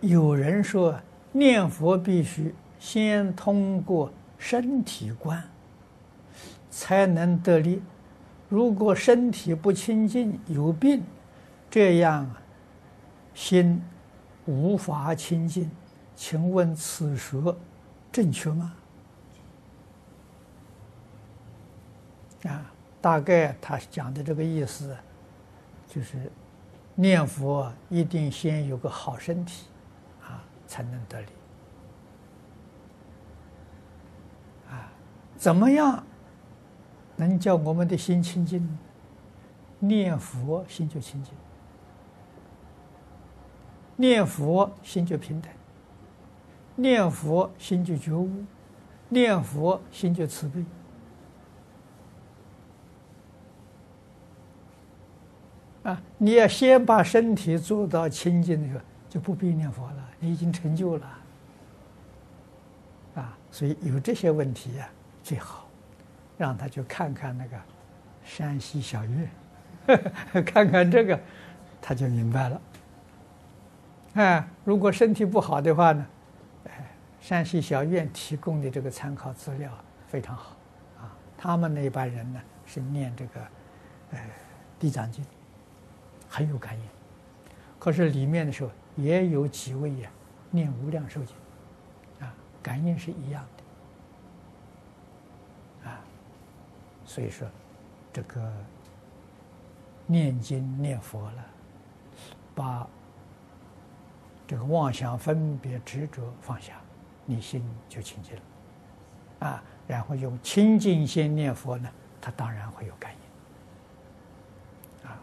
有人说念佛必须先通过身体观，才能得力。如果身体不清净，有病，这样心无法清净。请问此说正确吗？啊，大概他讲的这个意思，就是念佛一定先有个好身体。才能得力啊！怎么样能叫我们的心清净？念佛心就清净，念佛心就平等，念佛心就觉悟，念佛心就慈悲啊！你要先把身体做到清净的时候，就不必念佛了。你已经成就了，啊，所以有这些问题呀，最好让他去看看那个山西小院，看看这个，他就明白了。啊，如果身体不好的话呢，哎，山西小院提供的这个参考资料非常好，啊，他们那班人呢是念这个，呃，《地藏经》，很有感应，可是里面的时候。也有几位呀，念无量寿经，啊，感应是一样的，啊，所以说，这个念经念佛了，把这个妄想分别执着放下，你心就清净了，啊，然后用清净心念佛呢，他当然会有感应，啊。